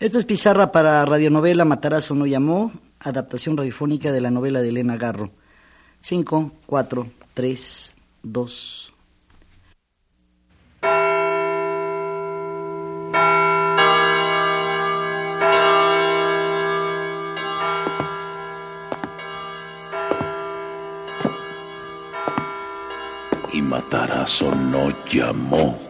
Esto es pizarra para radionovela Matarazo no llamó, adaptación radiofónica de la novela de Elena Garro. 5, 4, 3, 2. Y Matarazo no llamó.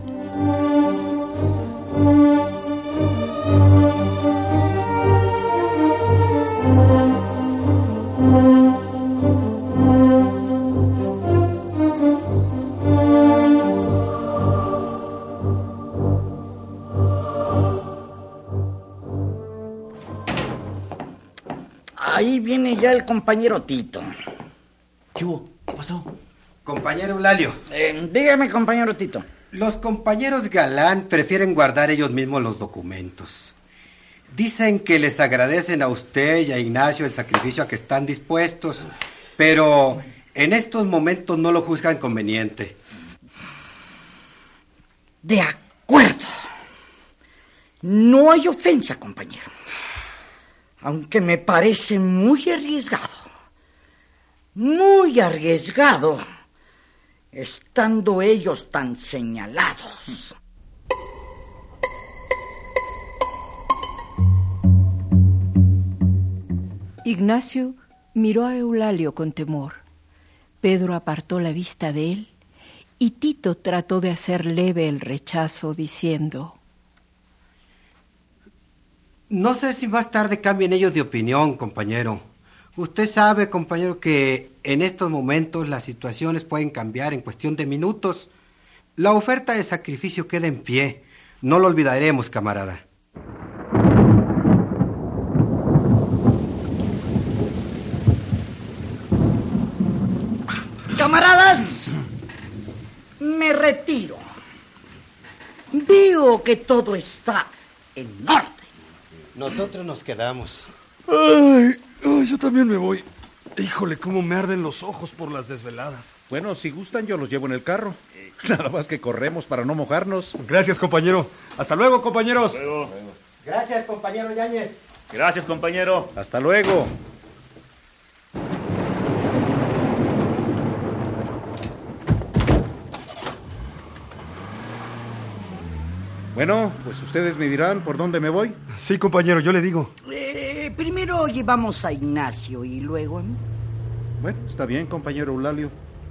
Compañero Tito. ¿Qué hubo? ¿Qué pasó? Compañero Eulalio, Eh, dígame, compañero Tito. los compañeros Galán prefieren guardar ellos mismos los documentos. Dicen que les agradecen a usted y a Ignacio el sacrificio a que están dispuestos, pero en estos momentos no lo juzgan conveniente. De acuerdo. No hay ofensa, compañero. Aunque me parece muy arriesgado. Muy arriesgado. Estando ellos tan señalados. Ignacio miró a Eulalio con temor. Pedro apartó la vista de él y Tito trató de hacer leve el rechazo diciendo, No sé si más tarde cambien ellos de opinión, compañero. Usted sabe, compañero, que en estos momentos las situaciones pueden cambiar en cuestión de minutos. La oferta de sacrificio queda en pie. No lo olvidaremos, camarada. Camaradas, me retiro. Veo que todo está en orden. Nosotros nos quedamos. Ay, ay, yo también me voy. Híjole, cómo me arden los ojos por las desveladas. Bueno, si gustan, yo los llevo en el carro. Nada más que corremos para no mojarnos. Gracias, compañero. Hasta luego, compañeros. Gracias, compañero Yáñez. Gracias, compañero. Hasta luego. Bueno, pues ustedes me dirán por dónde me voy. Sí, compañero, yo le digo. Eh, primero llevamos a Ignacio y luego... a mí. Bueno, está bien, compañero Eulalio.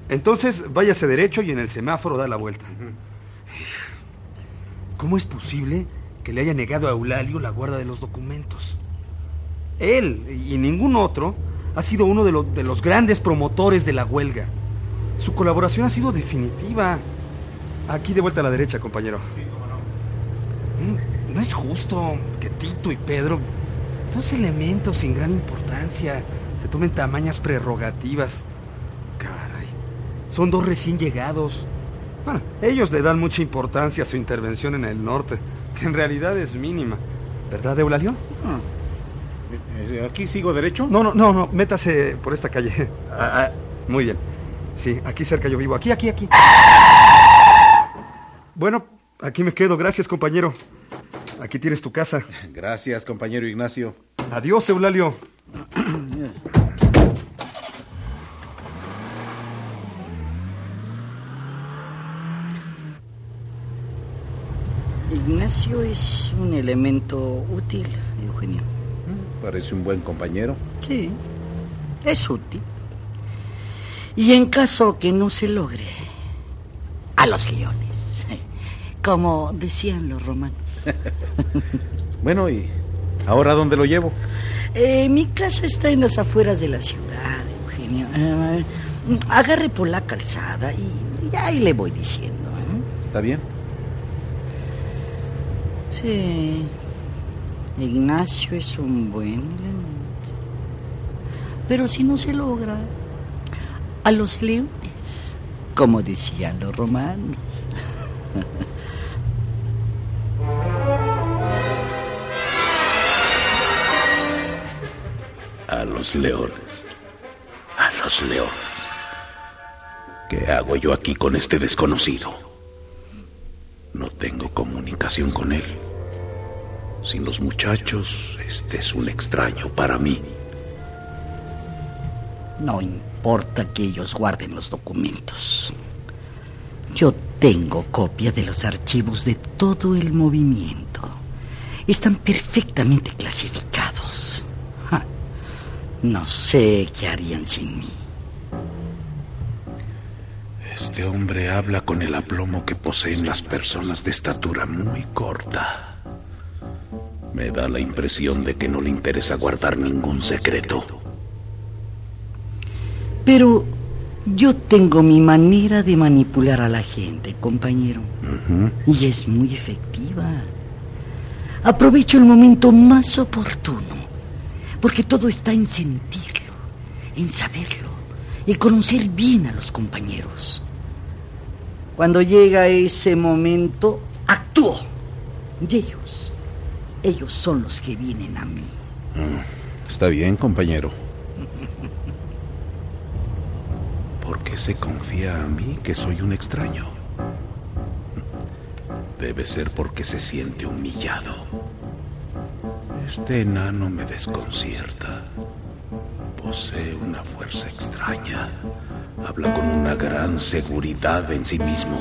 Entonces, váyase derecho y en el semáforo da la vuelta. ¿Cómo es posible que le haya negado a Eulalio la guarda de los documentos? Él y ningún otro ha sido uno de, lo- de los grandes promotores de la huelga. Su colaboración ha sido definitiva. Aquí de vuelta a la derecha, compañero. No es justo que Tito y Pedro, dos elementos sin gran importancia, se tomen tamañas prerrogativas. Caray, son dos recién llegados. Bueno, ellos le dan mucha importancia a su intervención en el norte, que en realidad es mínima. ¿Verdad, Eulalio? Eh, ¿Aquí sigo derecho? No, no, no, no, métase por esta calle. Ah, ah, muy bien. Sí, aquí cerca yo vivo. Aquí, aquí, aquí. Bueno, aquí me quedo. Gracias, compañero. Aquí tienes tu casa. Gracias, compañero Ignacio. Adiós, Eulalio. Ignacio es un elemento útil, Eugenio. Parece un buen compañero. Sí, es útil. Y en caso que no se logre, a los leones, como decían los romanos. Bueno, ¿y ahora dónde lo llevo? Eh, mi casa está en las afueras de la ciudad, Eugenio. Eh, agarre por la calzada y, y ahí le voy diciendo. ¿eh? ¿Está bien? Sí. Ignacio es un buen elemento. Pero si no se logra, a los leones, como decían los romanos. Los leones. A los leones. ¿Qué hago yo aquí con este desconocido? No tengo comunicación con él. Sin los muchachos, este es un extraño para mí. No importa que ellos guarden los documentos. Yo tengo copia de los archivos de todo el movimiento. Están perfectamente clasificados. No sé qué harían sin mí. Este hombre habla con el aplomo que poseen las personas de estatura muy corta. Me da la impresión de que no le interesa guardar ningún secreto. Pero yo tengo mi manera de manipular a la gente, compañero. Y es muy efectiva. Aprovecho el momento más oportuno, porque todo está en sentirlo, en saberlo y conocer bien a los compañeros. Cuando llega ese momento, actúo. Y ellos, ellos son los que vienen a mí. Está bien, compañero. ¿Por qué se confía a mí que soy un extraño? Debe ser porque se siente humillado. Este enano me desconcierta. Posee una fuerza extraña. Habla con una gran seguridad en sí mismo.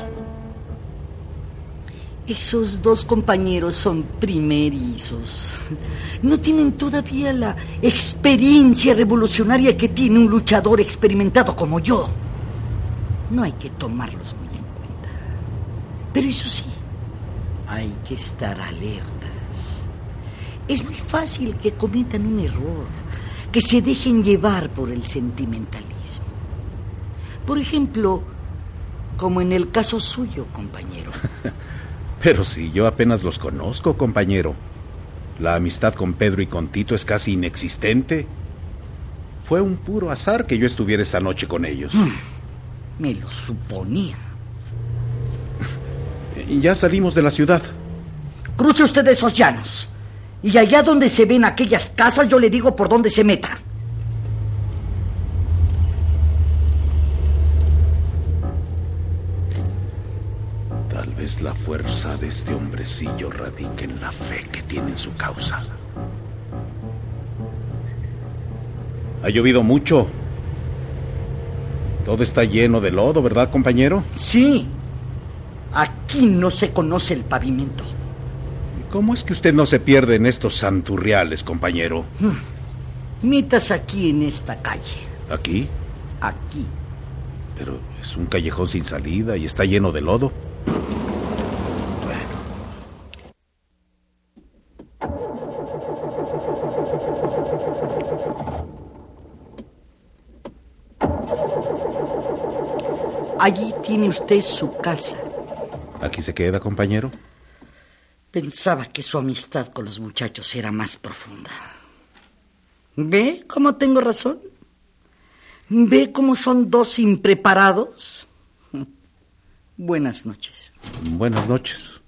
Esos dos compañeros son primerizos. No tienen todavía la experiencia revolucionaria que tiene un luchador experimentado como yo. No hay que tomarlos muy en cuenta. Pero eso sí, hay que estar alertas. Es muy fácil que cometan un error, que se dejen llevar por el sentimentalismo. Por ejemplo, como en el caso suyo, compañero. Pero si yo apenas los conozco, compañero. La amistad con Pedro y con Tito es casi inexistente. Fue un puro azar que yo estuviera esta noche con ellos. Me lo suponía. Ya salimos de la ciudad. Cruce usted esos llanos. Y allá donde se ven aquellas casas, yo le digo por dónde se meta. Tal vez la fuerza de este hombrecillo radique en la fe que tiene en su causa. Ha llovido mucho. Todo está lleno de lodo, ¿verdad, compañero? Sí. Aquí no se conoce el pavimento. ¿Y ¿Cómo es que usted no se pierde en estos santurriales, compañero? Metas aquí en esta calle. ¿Aquí? Aquí. Pero es un callejón sin salida y está lleno de lodo. Bueno, Allí tiene usted su casa. ¿aquí se queda, compañero? Pensaba que su amistad con los muchachos era más profunda. ¿Ve cómo tengo razón? ¿Ve cómo son dos impreparados? Buenas noches. Buenas noches.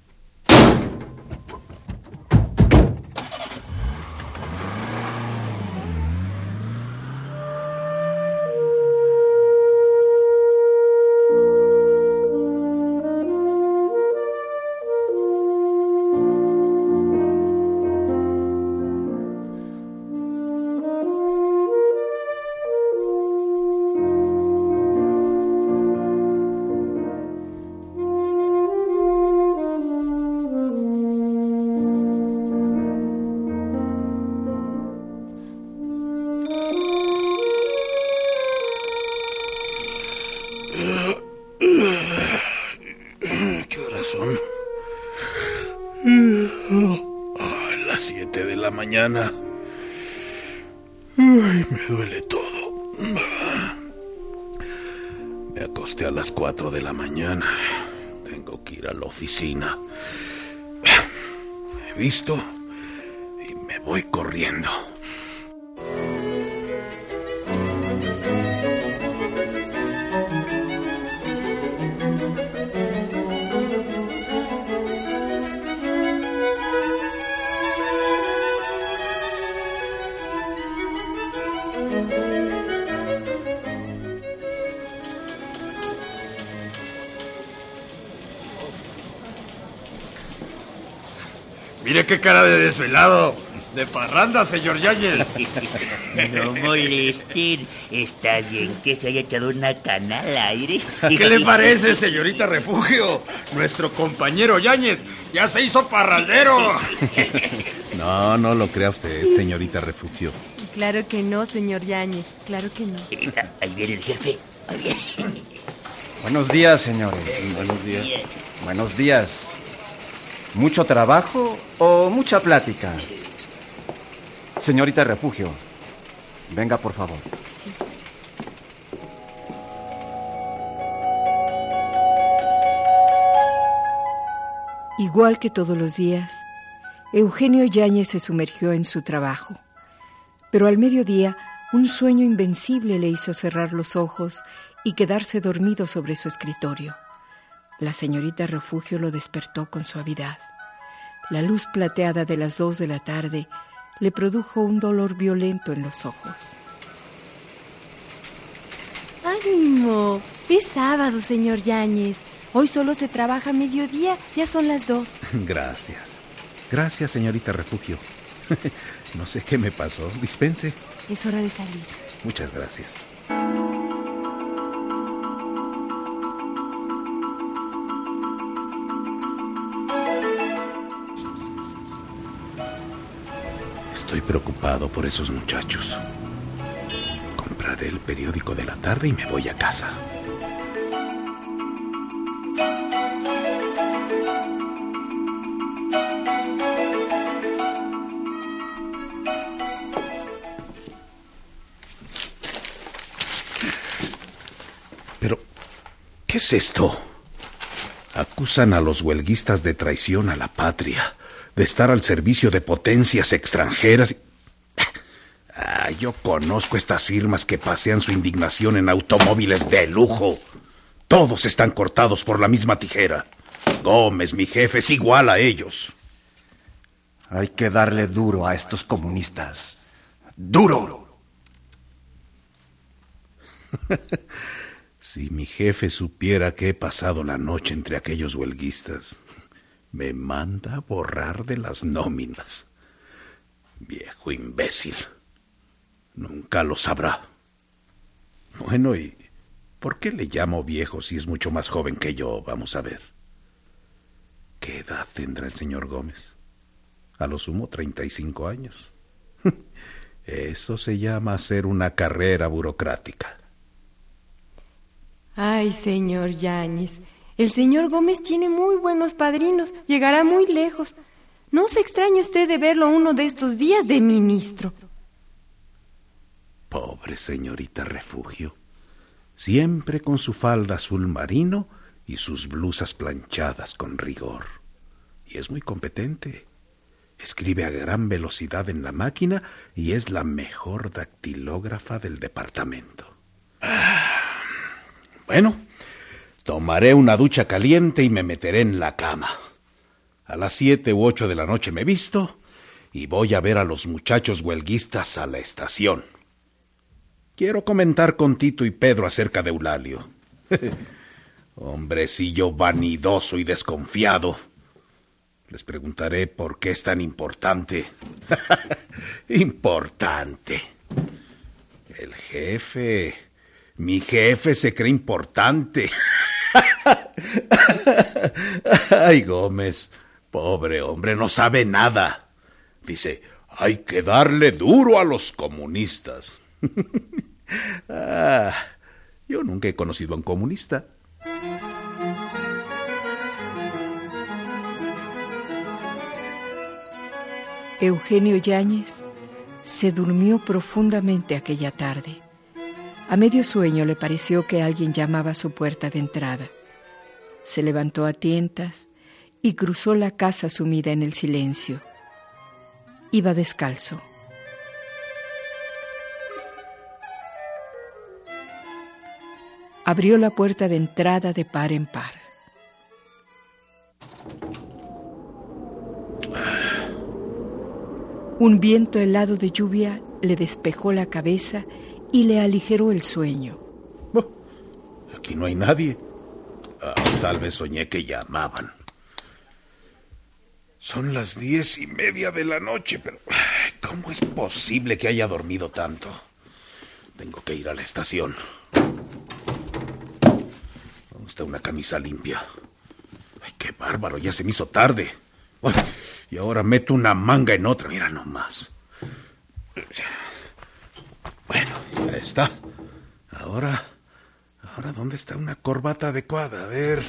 Mañana. Me duele todo. Me acosté a las cuatro de la mañana. Tengo que ir a la oficina. He visto y me voy corriendo. Mire qué cara de desvelado. De parranda, señor Yáñez. No molesten. Está bien que se haya echado una cana al aire. ¿Qué le parece, señorita Refugio? Nuestro compañero Yáñez ya se hizo parraldero. No, no lo crea usted, señorita Refugio. Claro que no, señor Yáñez. Claro que no. Ahí viene el jefe. Ahí viene. Buenos días, señores. Buenos días. Buenos días. ¿Mucho trabajo o mucha plática? Señorita Refugio, venga por favor. Igual que todos los días, Eugenio Yáñez se sumergió en su trabajo. Pero al mediodía, un sueño invencible le hizo cerrar los ojos y quedarse dormido sobre su escritorio. La señorita Refugio lo despertó con suavidad. La luz plateada de las dos de la tarde le produjo un dolor violento en los ojos. ¡Ánimo! Es sábado, señor Yáñez. Hoy solo se trabaja a mediodía, ya son las dos. Gracias. Gracias, señorita Refugio. No sé qué me pasó. Dispense. Es hora de salir. Muchas gracias. Estoy preocupado por esos muchachos. Compraré el periódico de la tarde y me voy a casa. Pero, ¿qué es esto? Acusan a los huelguistas de traición a la patria, de estar al servicio de potencias extranjeras. Ah, yo conozco estas firmas que pasean su indignación en automóviles de lujo. Todos están cortados por la misma tijera. Gómez, mi jefe, es igual a ellos. Hay que darle duro a estos comunistas. ¡Duro! Si mi jefe supiera que he pasado la noche entre aquellos huelguistas, me manda a borrar de las nóminas. Viejo imbécil. Nunca lo sabrá. Bueno, ¿y por qué le llamo viejo si es mucho más joven que yo? Vamos a ver. ¿Qué edad tendrá el señor Gómez? A lo sumo 35 años. Eso se llama hacer una carrera burocrática. Ay, señor Yáñez, el señor Gómez tiene muy buenos padrinos, llegará muy lejos. No se extrañe usted de verlo uno de estos días de ministro. Pobre señorita refugio, siempre con su falda azul marino y sus blusas planchadas con rigor. Y es muy competente. Escribe a gran velocidad en la máquina y es la mejor dactilógrafa del departamento. Bueno, tomaré una ducha caliente y me meteré en la cama. A las siete u ocho de la noche me visto y voy a ver a los muchachos huelguistas a la estación. Quiero comentar con Tito y Pedro acerca de Eulalio. Hombrecillo vanidoso y desconfiado. Les preguntaré por qué es tan importante. importante. El jefe. Mi jefe se cree importante. Ay, Gómez. Pobre hombre, no sabe nada. Dice, hay que darle duro a los comunistas. ah, yo nunca he conocido a un comunista. Eugenio Yáñez se durmió profundamente aquella tarde. A medio sueño le pareció que alguien llamaba a su puerta de entrada. Se levantó a tientas y cruzó la casa sumida en el silencio. Iba descalzo. Abrió la puerta de entrada de par en par. Un viento helado de lluvia le despejó la cabeza y le aligeró el sueño. Aquí no hay nadie. Ah, tal vez soñé que llamaban. Son las diez y media de la noche, pero ¿cómo es posible que haya dormido tanto? Tengo que ir a la estación. ¿Dónde está una camisa limpia? Ay, qué bárbaro, ya se me hizo tarde. y ahora meto una manga en otra, mira nomás. Bueno, ya está. Ahora Ahora, ¿dónde está una corbata adecuada? A ver.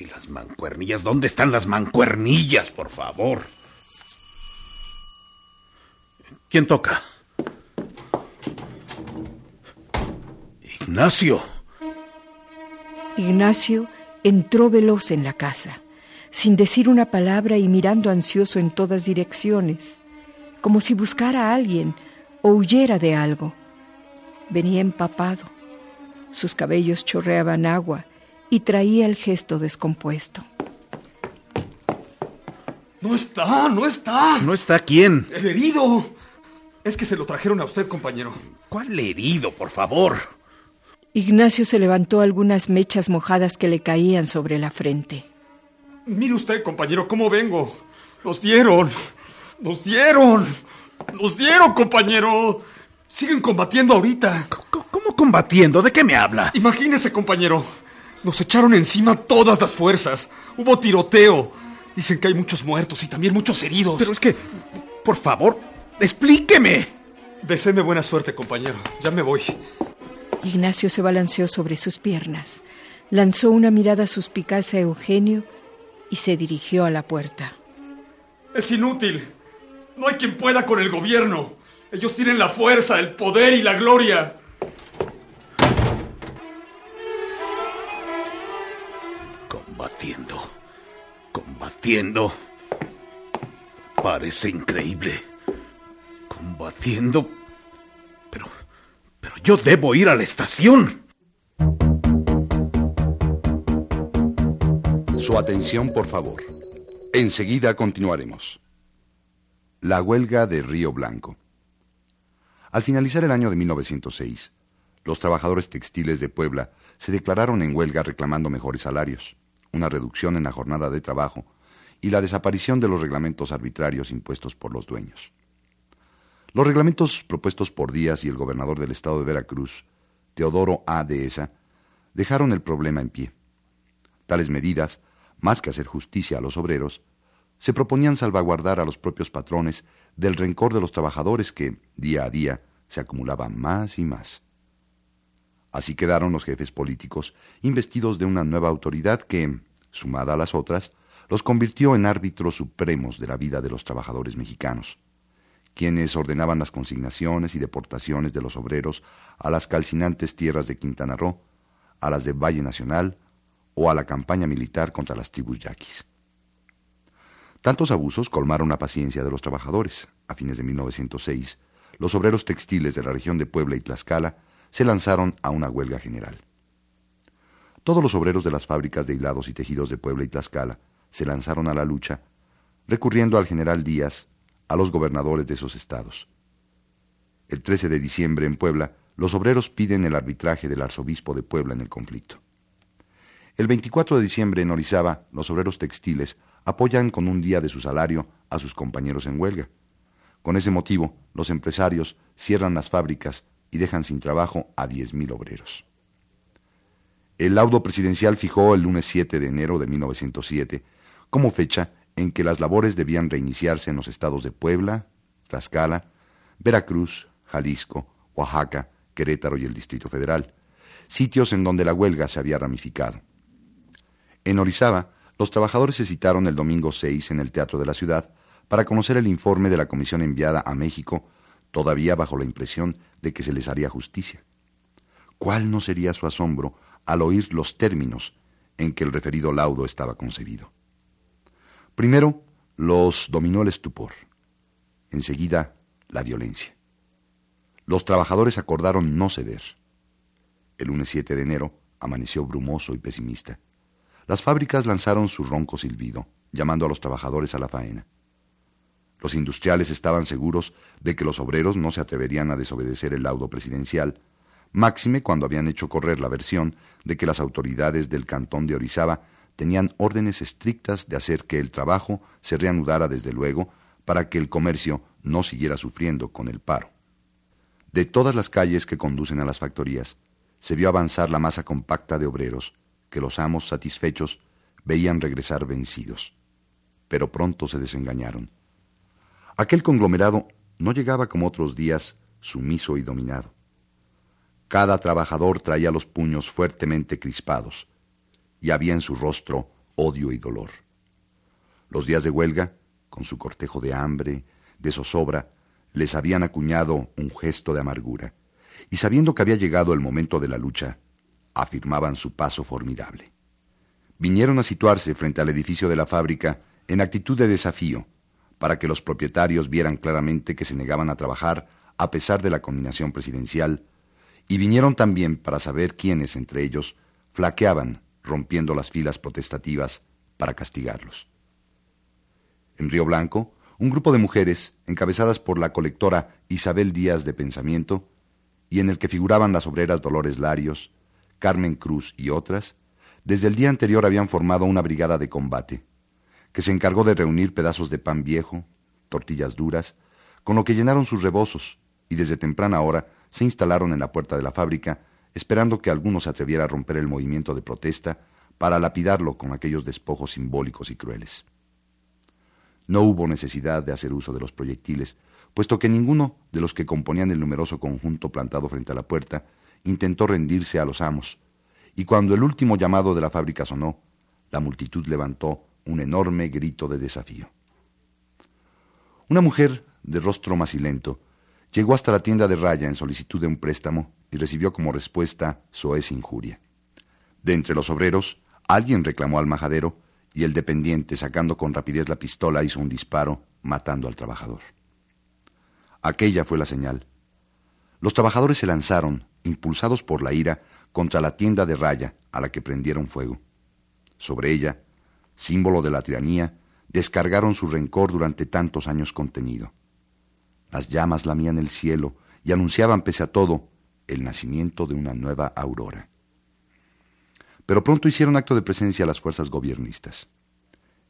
¿Y las mancuernillas? ¿Dónde están las mancuernillas, por favor? ¿Quién toca? Ignacio. Ignacio entró veloz en la casa, sin decir una palabra y mirando ansioso en todas direcciones, como si buscara a alguien o huyera de algo. Venía empapado sus cabellos chorreaban agua y traía el gesto descompuesto. No está, no está. ¿No está quién? El herido. Es que se lo trajeron a usted, compañero. ¿Cuál herido, por favor? Ignacio se levantó algunas mechas mojadas que le caían sobre la frente. Mire usted, compañero, cómo vengo. Los dieron. Los dieron. Los dieron, compañero. Siguen combatiendo ahorita. ¿Cómo combatiendo? ¿De qué me habla? Imagínese, compañero. Nos echaron encima todas las fuerzas. Hubo tiroteo. Dicen que hay muchos muertos y también muchos heridos. Pero es que, por favor, explíqueme. Deseeme buena suerte, compañero. Ya me voy. Ignacio se balanceó sobre sus piernas, lanzó una mirada suspicaz a Eugenio y se dirigió a la puerta. Es inútil. No hay quien pueda con el gobierno. Ellos tienen la fuerza, el poder y la gloria. Combatiendo. Combatiendo. Parece increíble. Combatiendo. Pero... Pero yo debo ir a la estación. Su atención, por favor. Enseguida continuaremos. La huelga de Río Blanco. Al finalizar el año de 1906, los trabajadores textiles de Puebla se declararon en huelga reclamando mejores salarios, una reducción en la jornada de trabajo y la desaparición de los reglamentos arbitrarios impuestos por los dueños. Los reglamentos propuestos por Díaz y el gobernador del estado de Veracruz, Teodoro A. Dehesa, dejaron el problema en pie. Tales medidas, más que hacer justicia a los obreros, se proponían salvaguardar a los propios patrones del rencor de los trabajadores que, día a día, se acumulaban más y más. Así quedaron los jefes políticos investidos de una nueva autoridad que, sumada a las otras, los convirtió en árbitros supremos de la vida de los trabajadores mexicanos, quienes ordenaban las consignaciones y deportaciones de los obreros a las calcinantes tierras de Quintana Roo, a las de Valle Nacional o a la campaña militar contra las tribus yaquis. Tantos abusos colmaron la paciencia de los trabajadores. A fines de 1906, los obreros textiles de la región de Puebla y Tlaxcala se lanzaron a una huelga general. Todos los obreros de las fábricas de hilados y tejidos de Puebla y Tlaxcala se lanzaron a la lucha, recurriendo al general Díaz, a los gobernadores de esos estados. El 13 de diciembre en Puebla, los obreros piden el arbitraje del arzobispo de Puebla en el conflicto. El 24 de diciembre en Orizaba, los obreros textiles apoyan con un día de su salario a sus compañeros en huelga. Con ese motivo, los empresarios cierran las fábricas y dejan sin trabajo a 10.000 obreros. El laudo presidencial fijó el lunes 7 de enero de 1907 como fecha en que las labores debían reiniciarse en los estados de Puebla, Tlaxcala, Veracruz, Jalisco, Oaxaca, Querétaro y el Distrito Federal, sitios en donde la huelga se había ramificado. En Orizaba, los trabajadores se citaron el domingo 6 en el Teatro de la Ciudad para conocer el informe de la comisión enviada a México, todavía bajo la impresión de que se les haría justicia. ¿Cuál no sería su asombro al oír los términos en que el referido laudo estaba concebido. Primero, los dominó el estupor. Enseguida, la violencia. Los trabajadores acordaron no ceder. El lunes 7 de enero amaneció brumoso y pesimista. Las fábricas lanzaron su ronco silbido, llamando a los trabajadores a la faena. Los industriales estaban seguros de que los obreros no se atreverían a desobedecer el laudo presidencial, máxime cuando habían hecho correr la versión de que las autoridades del cantón de Orizaba tenían órdenes estrictas de hacer que el trabajo se reanudara desde luego para que el comercio no siguiera sufriendo con el paro. De todas las calles que conducen a las factorías, se vio avanzar la masa compacta de obreros que los amos satisfechos veían regresar vencidos. Pero pronto se desengañaron. Aquel conglomerado no llegaba como otros días sumiso y dominado. Cada trabajador traía los puños fuertemente crispados y había en su rostro odio y dolor. Los días de huelga, con su cortejo de hambre, de zozobra, les habían acuñado un gesto de amargura, y sabiendo que había llegado el momento de la lucha, afirmaban su paso formidable. Vinieron a situarse frente al edificio de la fábrica en actitud de desafío, para que los propietarios vieran claramente que se negaban a trabajar a pesar de la combinación presidencial, y vinieron también para saber quiénes entre ellos flaqueaban rompiendo las filas protestativas para castigarlos. En Río Blanco, un grupo de mujeres, encabezadas por la colectora Isabel Díaz de Pensamiento, y en el que figuraban las obreras Dolores Larios, Carmen Cruz y otras, desde el día anterior habían formado una brigada de combate, que se encargó de reunir pedazos de pan viejo, tortillas duras, con lo que llenaron sus rebozos, y desde temprana hora se instalaron en la puerta de la fábrica, esperando que alguno se atreviera a romper el movimiento de protesta para lapidarlo con aquellos despojos simbólicos y crueles. No hubo necesidad de hacer uso de los proyectiles, puesto que ninguno de los que componían el numeroso conjunto plantado frente a la puerta intentó rendirse a los amos, y cuando el último llamado de la fábrica sonó, la multitud levantó un enorme grito de desafío. Una mujer de rostro macilento llegó hasta la tienda de Raya en solicitud de un préstamo y recibió como respuesta soez injuria. De entre los obreros, alguien reclamó al majadero y el dependiente, sacando con rapidez la pistola, hizo un disparo, matando al trabajador. Aquella fue la señal. Los trabajadores se lanzaron, impulsados por la ira, contra la tienda de Raya, a la que prendieron fuego. Sobre ella, símbolo de la tiranía, descargaron su rencor durante tantos años contenido. Las llamas lamían el cielo y anunciaban, pese a todo, el nacimiento de una nueva aurora. Pero pronto hicieron acto de presencia las fuerzas gobiernistas.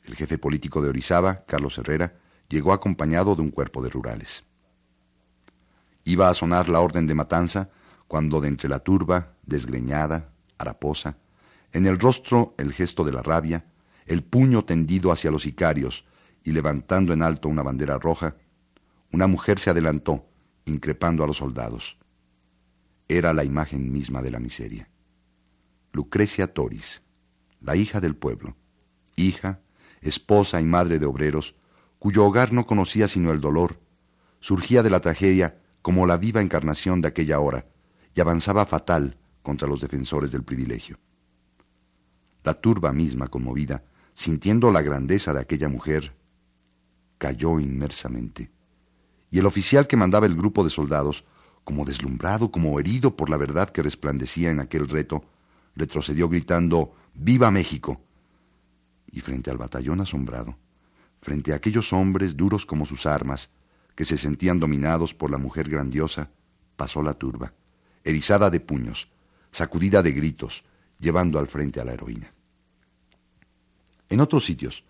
El jefe político de Orizaba, Carlos Herrera, llegó acompañado de un cuerpo de rurales. Iba a sonar la orden de matanza cuando de entre la turba, desgreñada, haraposa, en el rostro el gesto de la rabia, el puño tendido hacia los sicarios y levantando en alto una bandera roja, una mujer se adelantó, increpando a los soldados. Era la imagen misma de la miseria. Lucrecia Toris, la hija del pueblo, hija, esposa y madre de obreros, cuyo hogar no conocía sino el dolor, surgía de la tragedia como la viva encarnación de aquella hora y avanzaba fatal contra los defensores del privilegio. La turba misma, conmovida, sintiendo la grandeza de aquella mujer, cayó inmersamente. Y el oficial que mandaba el grupo de soldados, como deslumbrado, como herido por la verdad que resplandecía en aquel reto, retrocedió gritando ¡Viva México! Y frente al batallón asombrado, frente a aquellos hombres duros como sus armas, que se sentían dominados por la mujer grandiosa, pasó la turba, erizada de puños, sacudida de gritos, llevando al frente a la heroína. En otros sitios,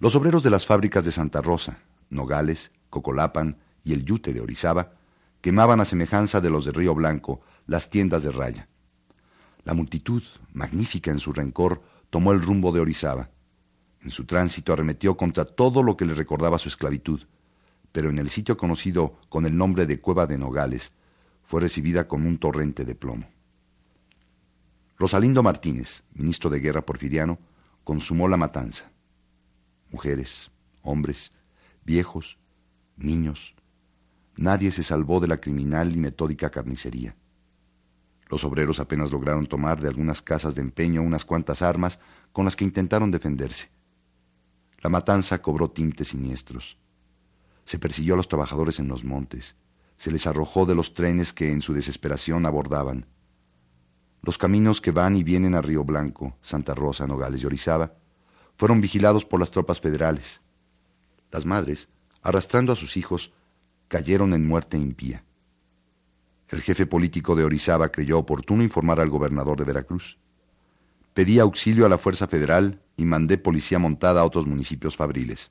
los obreros de las fábricas de Santa Rosa, Nogales, Cocolapan y el Yute de Orizaba quemaban a semejanza de los de Río Blanco las tiendas de raya. La multitud, magnífica en su rencor, tomó el rumbo de Orizaba. En su tránsito arremetió contra todo lo que le recordaba su esclavitud, pero en el sitio conocido con el nombre de Cueva de Nogales fue recibida con un torrente de plomo. Rosalindo Martínez, ministro de Guerra porfiriano, consumó la matanza. Mujeres, hombres, viejos, niños, nadie se salvó de la criminal y metódica carnicería. Los obreros apenas lograron tomar de algunas casas de empeño unas cuantas armas con las que intentaron defenderse. La matanza cobró tintes siniestros. Se persiguió a los trabajadores en los montes, se les arrojó de los trenes que en su desesperación abordaban. Los caminos que van y vienen a Río Blanco, Santa Rosa, Nogales y Orizaba fueron vigilados por las tropas federales. Las madres, arrastrando a sus hijos, cayeron en muerte impía. El jefe político de Orizaba creyó oportuno informar al gobernador de Veracruz. Pedí auxilio a la Fuerza Federal y mandé policía montada a otros municipios fabriles.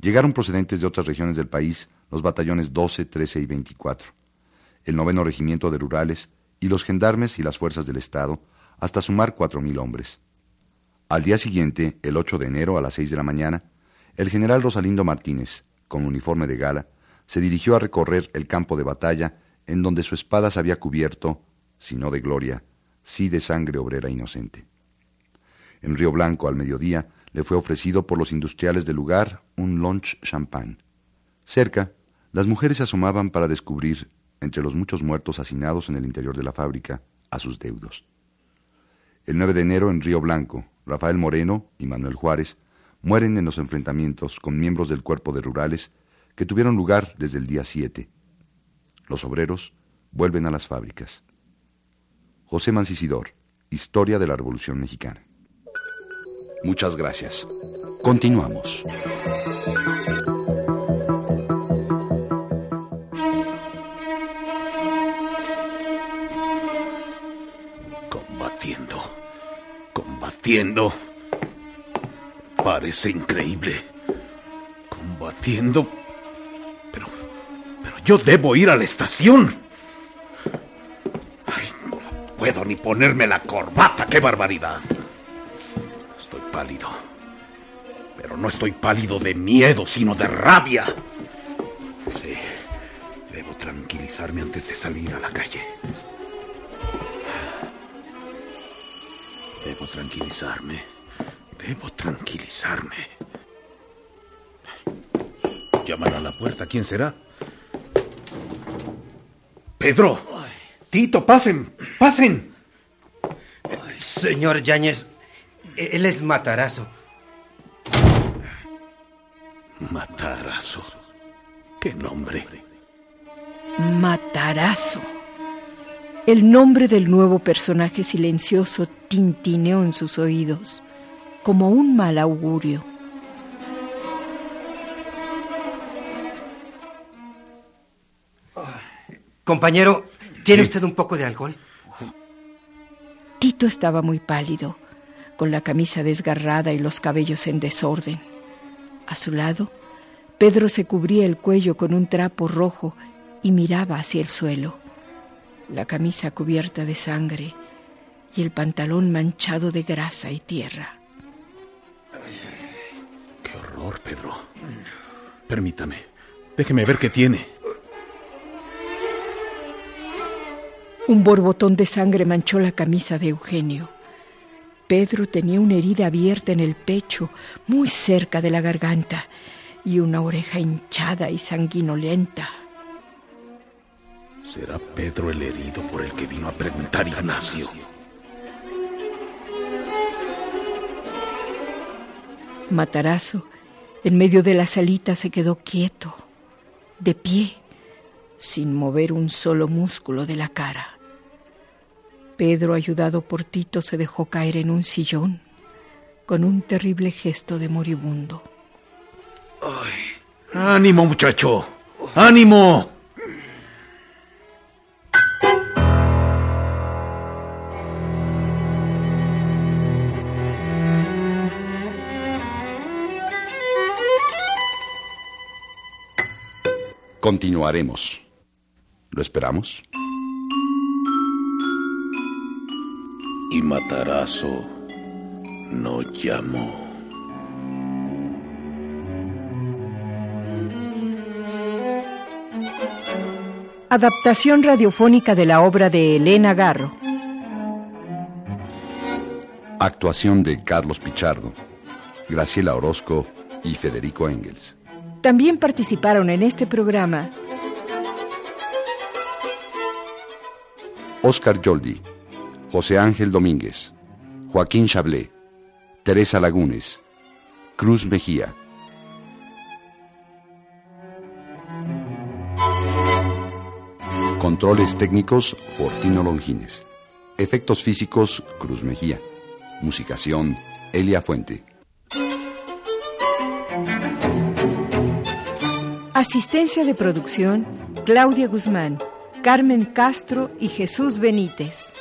Llegaron procedentes de otras regiones del país los batallones 12, 13 y 24, el noveno regimiento de rurales y los gendarmes y las fuerzas del Estado, hasta sumar cuatro mil hombres. Al día siguiente, el 8 de enero a las seis de la mañana, el general Rosalindo Martínez, con uniforme de gala, se dirigió a recorrer el campo de batalla en donde su espada se había cubierto, si no de gloria, sí de sangre obrera inocente. En Río Blanco, al mediodía, le fue ofrecido por los industriales del lugar un lunch champán. Cerca, las mujeres se asomaban para descubrir, entre los muchos muertos hacinados en el interior de la fábrica, a sus deudos. El 9 de enero, en Río Blanco, Rafael Moreno y Manuel Juárez mueren en los enfrentamientos con miembros del cuerpo de rurales que tuvieron lugar desde el día 7. Los obreros vuelven a las fábricas. José Mancisidor, Historia de la Revolución Mexicana. Muchas gracias. Continuamos. Combatiendo. Parece increíble. Combatiendo. Pero. Pero yo debo ir a la estación. Ay, no puedo ni ponerme la corbata. ¡Qué barbaridad! Estoy pálido. Pero no estoy pálido de miedo, sino de rabia. Sí. Debo tranquilizarme antes de salir a la calle. Debo tranquilizarme. Debo tranquilizarme. Llaman a la puerta. ¿Quién será? Pedro. Tito, pasen. Pasen. Señor Yáñez, él es Matarazo. Matarazo. ¿Qué nombre? Matarazo. El nombre del nuevo personaje silencioso tintineó en sus oídos, como un mal augurio. Compañero, ¿tiene usted un poco de alcohol? Tito estaba muy pálido, con la camisa desgarrada y los cabellos en desorden. A su lado, Pedro se cubría el cuello con un trapo rojo y miraba hacia el suelo. La camisa cubierta de sangre y el pantalón manchado de grasa y tierra. Qué horror, Pedro. Permítame. Déjeme ver qué tiene. Un borbotón de sangre manchó la camisa de Eugenio. Pedro tenía una herida abierta en el pecho, muy cerca de la garganta, y una oreja hinchada y sanguinolenta. ¿Será Pedro el herido por el que vino a preguntar Ignacio? Matarazo, en medio de la salita, se quedó quieto, de pie, sin mover un solo músculo de la cara. Pedro, ayudado por Tito, se dejó caer en un sillón con un terrible gesto de moribundo. ¡Ánimo, muchacho! ¡Ánimo! Continuaremos. ¿Lo esperamos? Y Matarazo no llamó. Adaptación radiofónica de la obra de Elena Garro. Actuación de Carlos Pichardo, Graciela Orozco y Federico Engels. También participaron en este programa Oscar Yoldi, José Ángel Domínguez, Joaquín Chablé, Teresa Lagunes, Cruz Mejía. Controles técnicos, Fortino Longines. Efectos físicos, Cruz Mejía. Musicación, Elia Fuente. Asistencia de producción, Claudia Guzmán, Carmen Castro y Jesús Benítez.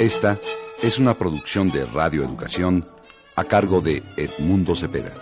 Esta es una producción de Radio Educación a cargo de Edmundo Cepeda.